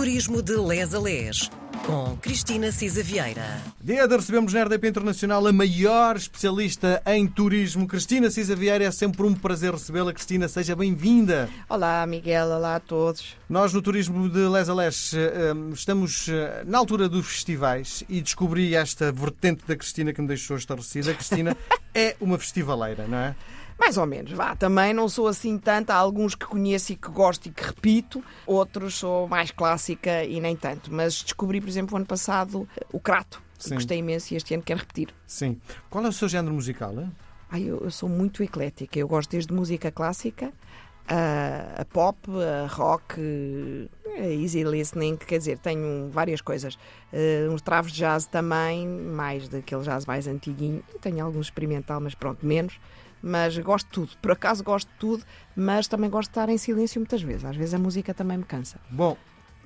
Turismo de Les a Les, com Cristina Cisa Vieira. Dia de recebemos na RDP Internacional a maior especialista em turismo, Cristina Cisa Vieira. É sempre um prazer recebê-la. Cristina, seja bem-vinda. Olá, Miguel. Olá a todos. Nós, no Turismo de Les a Les, eh, estamos eh, na altura dos festivais e descobri esta vertente da Cristina que me deixou estarrecida. A Cristina é uma festivaleira, não é? Mais ou menos, vá. Também não sou assim tanto. Há alguns que conheço e que gosto e que repito, outros sou mais clássica e nem tanto. Mas descobri, por exemplo, o ano passado o Crato. Sim. Gostei imenso e este ano quero repetir. Sim. Qual é o seu género musical? eh? Ai, eu, eu sou muito eclética. Eu gosto desde música clássica a, a pop, a rock, a easy listening, quer dizer, tenho várias coisas. Eh, uns travos de jazz também, mais daquele jazz mais antiguinho. Tenho alguns experimental, mas pronto, menos. Mas gosto de tudo. Por acaso gosto de tudo, mas também gosto de estar em silêncio muitas vezes. Às vezes a música também me cansa. Bom,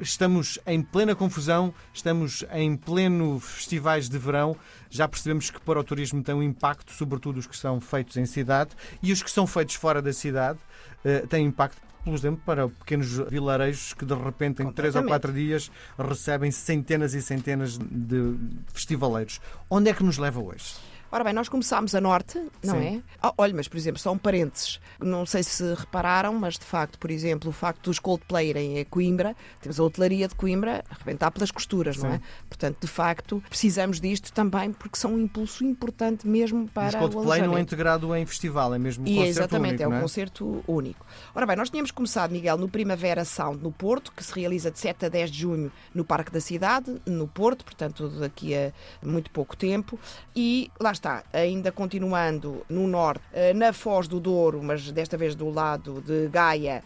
estamos em plena confusão, estamos em pleno festivais de verão. Já percebemos que para o turismo tem um impacto, sobretudo os que são feitos em cidade e os que são feitos fora da cidade eh, têm impacto. Por exemplo, para pequenos vilarejos que de repente em três ou quatro dias recebem centenas e centenas de festivaleiros. Onde é que nos leva hoje? Ora bem, nós começámos a norte, não Sim. é? Ah, olha, mas por exemplo, só um parênteses. Não sei se repararam, mas de facto, por exemplo, o facto dos Coldplay irem a Coimbra, temos a hotelaria de Coimbra a arrebentar pelas costuras, não Sim. é? Portanto, de facto, precisamos disto também porque são um impulso importante mesmo para Mas o Coldplay não é integrado em festival, é mesmo um E concerto exatamente, único, é um não é? concerto único. Ora bem, nós tínhamos começado, Miguel, no Primavera Sound no Porto, que se realiza de 7 a 10 de junho no Parque da Cidade, no Porto, portanto, daqui a muito pouco tempo. E lá está, ainda continuando no Norte, eh, na Foz do Douro, mas desta vez do lado de Gaia,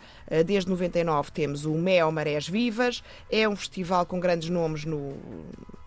desde 99 temos o Mel Marés Vivas. É um festival com grandes nomes no.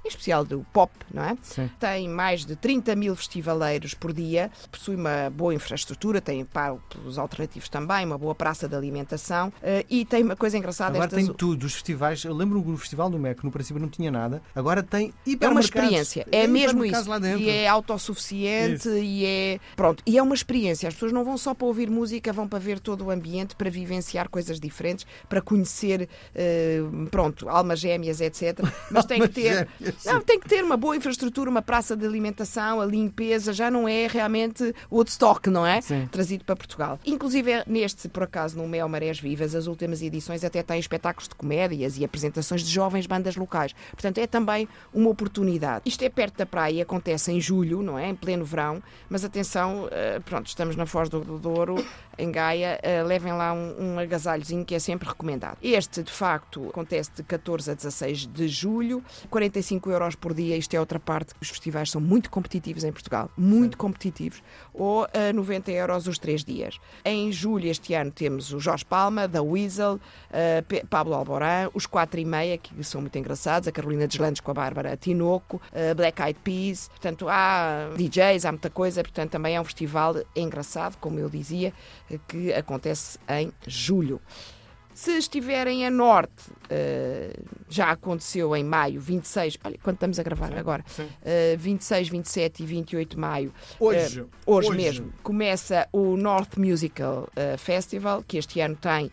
Em especial do pop, não é? Sim. Tem mais de 30 mil festivaleiros por dia, possui uma boa infraestrutura, tem palcos alternativos também, uma boa praça de alimentação eh, e tem uma coisa engraçada. Agora estas- tem tudo, os festivais. Eu lembro do Festival do MEC, no princípio não tinha nada. Agora tem É uma hipermercados. experiência, é mesmo hipermercados isso. E é autossuficiente Isso. e é. Pronto, e é uma experiência. As pessoas não vão só para ouvir música, vão para ver todo o ambiente, para vivenciar coisas diferentes, para conhecer, eh, pronto, almas gêmeas, etc. Mas tem que ter. Não, tem que ter uma boa infraestrutura, uma praça de alimentação, a limpeza, já não é realmente Woodstock, não é? Sim. Trazido para Portugal. Inclusive, neste, por acaso, no Mel Marés Vivas, as últimas edições até têm espetáculos de comédias e apresentações de jovens bandas locais. Portanto, é também uma oportunidade. Isto é perto da praia acontece em julho, não é? Em pleno verão. Mas atenção, eh, pronto, estamos na Foz do do Douro, em Gaia, eh, levem lá um, um agasalhozinho que é sempre recomendado. Este, de facto, acontece de 14 a 16 de julho, 45 euros por dia. Isto é outra parte. Os festivais são muito competitivos em Portugal, muito competitivos. Ou a 90 euros os três dias. Em julho este ano temos o Jorge Palma, da Weasel, eh, Pablo Alborán, os 4 e meia, que são muito engraçados, a Carolina Deslandes com a Bárbara Tinoco, eh, Black Eyed Peas. Portanto, há DJs, há muita coisa. Portanto, também é um festival engraçado, como eu dizia, eh, que acontece em julho. Se estiverem a norte, eh, já aconteceu em maio, 26, olha, quando estamos a gravar agora, sim. eh, 26, 27 e 28 de maio, Hoje, eh, hoje, hoje. mesmo, começa o North Musical eh, Festival, que este ano tem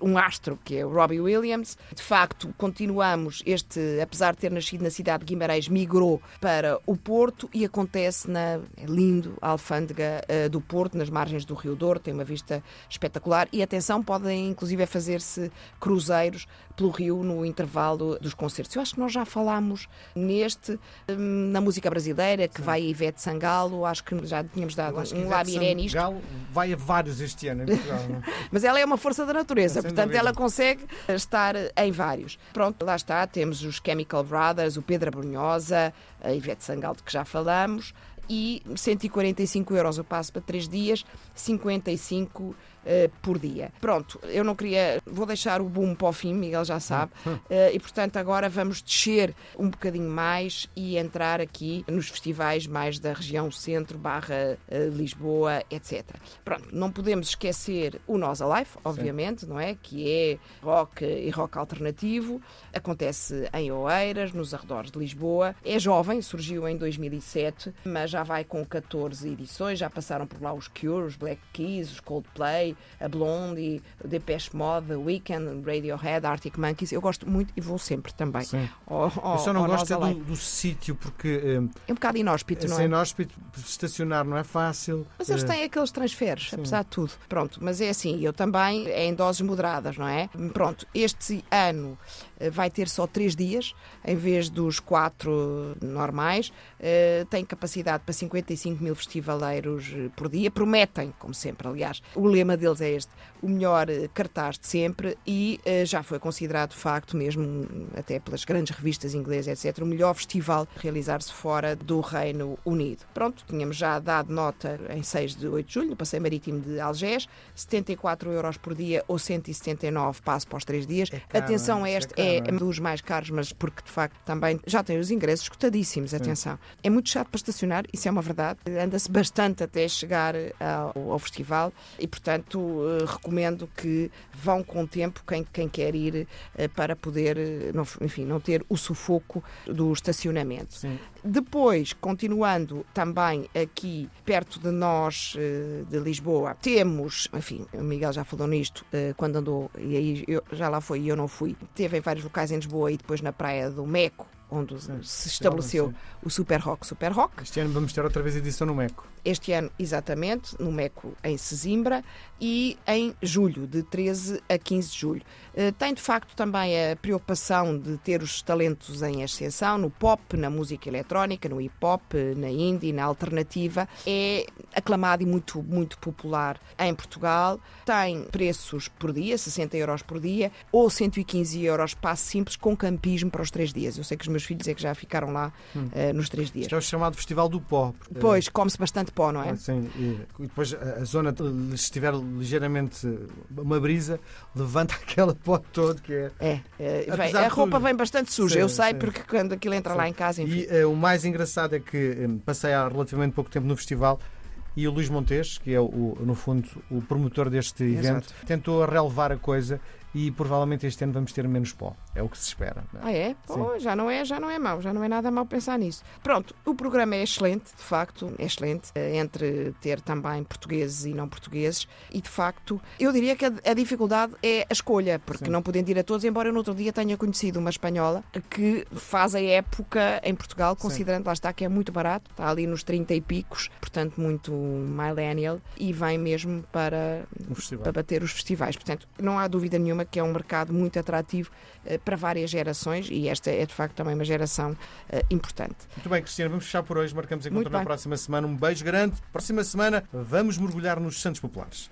um astro que é o Robbie Williams. De facto, continuamos este, apesar de ter nascido na cidade de Guimarães, migrou para o Porto e acontece na é lindo alfândega eh, do Porto, nas margens do Rio Douro, tem uma vista espetacular e atenção, podem inclusive fazer-se cruzeiros pelo rio no intervalo dos concertos. Eu acho que nós já falámos neste, hum, na música brasileira, que vai a Ivete Sangalo, acho que já tínhamos dado um Ivete. Sangalo vai a vários este ano em Portugal. é? Mas ela é uma força da natureza, Sem portanto dúvida. ela consegue estar em vários. Pronto, lá está, temos os Chemical Brothers, o Pedro Brunhosa, a Ivete Sangalo, de que já falamos, e 145 euros o passo para 3 dias, 55 eh, por dia. Pronto, eu não queria. Vou deixar o boom para o fim, Miguel já sabe. Eh, e portanto, agora vamos descer um bocadinho mais e entrar aqui nos festivais mais da região centro, barra eh, Lisboa, etc. Pronto, não podemos esquecer o Nós Alive, obviamente, não é? Que é rock e rock alternativo. Acontece em Oeiras, nos arredores de Lisboa. É jovem, surgiu em 2007, mas já vai com 14 edições. Já passaram por lá os Cure, os Black Keys, os Coldplay, Grey, a Blondie, Depeche Mode, Weekend, Radiohead, Arctic Monkeys. Eu gosto muito e vou sempre também. Sim. Ao, ao, Eu só não gosto é do, do sítio, porque eh, É um bocado inóspito, não é? sem inóspito, estacionar não é fácil. Mas eles Eh, têm aqueles transferes, apesar de tudo. Pronto, mas é assim, eu também é em doses moderadas, não é? Pronto, este ano eh, vai ter só três dias, em vez dos quatro normais. Tem capacidade para 55 mil festivaleiros por dia. Prometem, como sempre, aliás, o lema deles é este: o melhor eh, cartaz de sempre e eh, já foi considerado, de facto, mesmo hum, até pelas grandes revistas inglesas, etc., o melhor festival a realizar-se fora do Reino Unido. Pronto, tínhamos já dado nota em 6 de 8 de julho, no Passeio Marítimo de Algés, 74 euros por dia ou 179 passo para os 3 dias. caro, Atenção a é? este, é é, é? dos mais caros, mas porque de facto também já tem os ingressos escutadíssimos, atenção. É muito chato para estacionar, isso é uma verdade. Anda-se bastante até chegar ao, ao festival e, portanto, eh, recomendo que vão com tempo quem, quem quer ir eh, para poder, eh, não- enfim, não ter o sufoco do estacionamento. Sim. Depois, continuando também aqui perto de nós, de Lisboa, temos, enfim, o Miguel já falou nisto quando andou, e aí eu, já lá foi e eu não fui. Teve em vários locais em Lisboa e depois na praia do Meco, onde se estabeleceu o Super Rock Super Rock. Este ano vamos ter outra vez edição no Meco. Este ano, exatamente, no MECO em Sesimbra e em julho, de 13 a 15 de julho. Eh, Tem de facto também a preocupação de ter os talentos em ascensão no pop, na música eletrónica, no hip hop, na indie, na alternativa. É aclamado e muito, muito popular em Portugal. Tem preços por dia, 60 euros por dia, ou 115 euros passe simples com campismo para os três dias. Eu sei que os meus filhos é que já ficaram lá eh, nos três dias. Isto é o chamado Festival do Pó. porque, Pois, come-se bastante pó, não é? eh, Sim, e depois a zona, se estiver ligeiramente uma brisa, levanta aquela pó todo que é. É, é, vem- a roupa tudo. vem bastante suja, Sim, eu sei, sim. porque quando aquilo entra lá em casa, enfim. E eh, o mais engraçado é que eh, passei há relativamente pouco tempo no festival e o Luís Montes, que é, o, no fundo, o promotor deste evento, tentou relevar a coisa e provavelmente este ano vamos ter menos pó. É o que se espera. é? Ah, é? Pô, já não é, já não é mau, já não é nada mau pensar nisso. Pronto, o programa é excelente, de facto, é excelente, eh, entre ter também portugueses e não portugueses, e de facto, eu diria que a, a dificuldade é a escolha, porque Sim. não podem ir a todos, embora eu no outro dia tenha conhecido uma espanhola que faz a época em Portugal, considerando, lá está, que é muito barato, está ali nos 30 e picos, portanto, muito millennial, e vem mesmo para para bater os festivais. Portanto, não há dúvida nenhuma que é um mercado muito atrativo eh, para várias gerações e esta é de facto também uma geração eh, importante. Muito bem, Cristina, vamos fechar por hoje. Marcamos encontro na próxima semana. Um beijo grande. Próxima semana vamos mergulhar nos Santos Populares.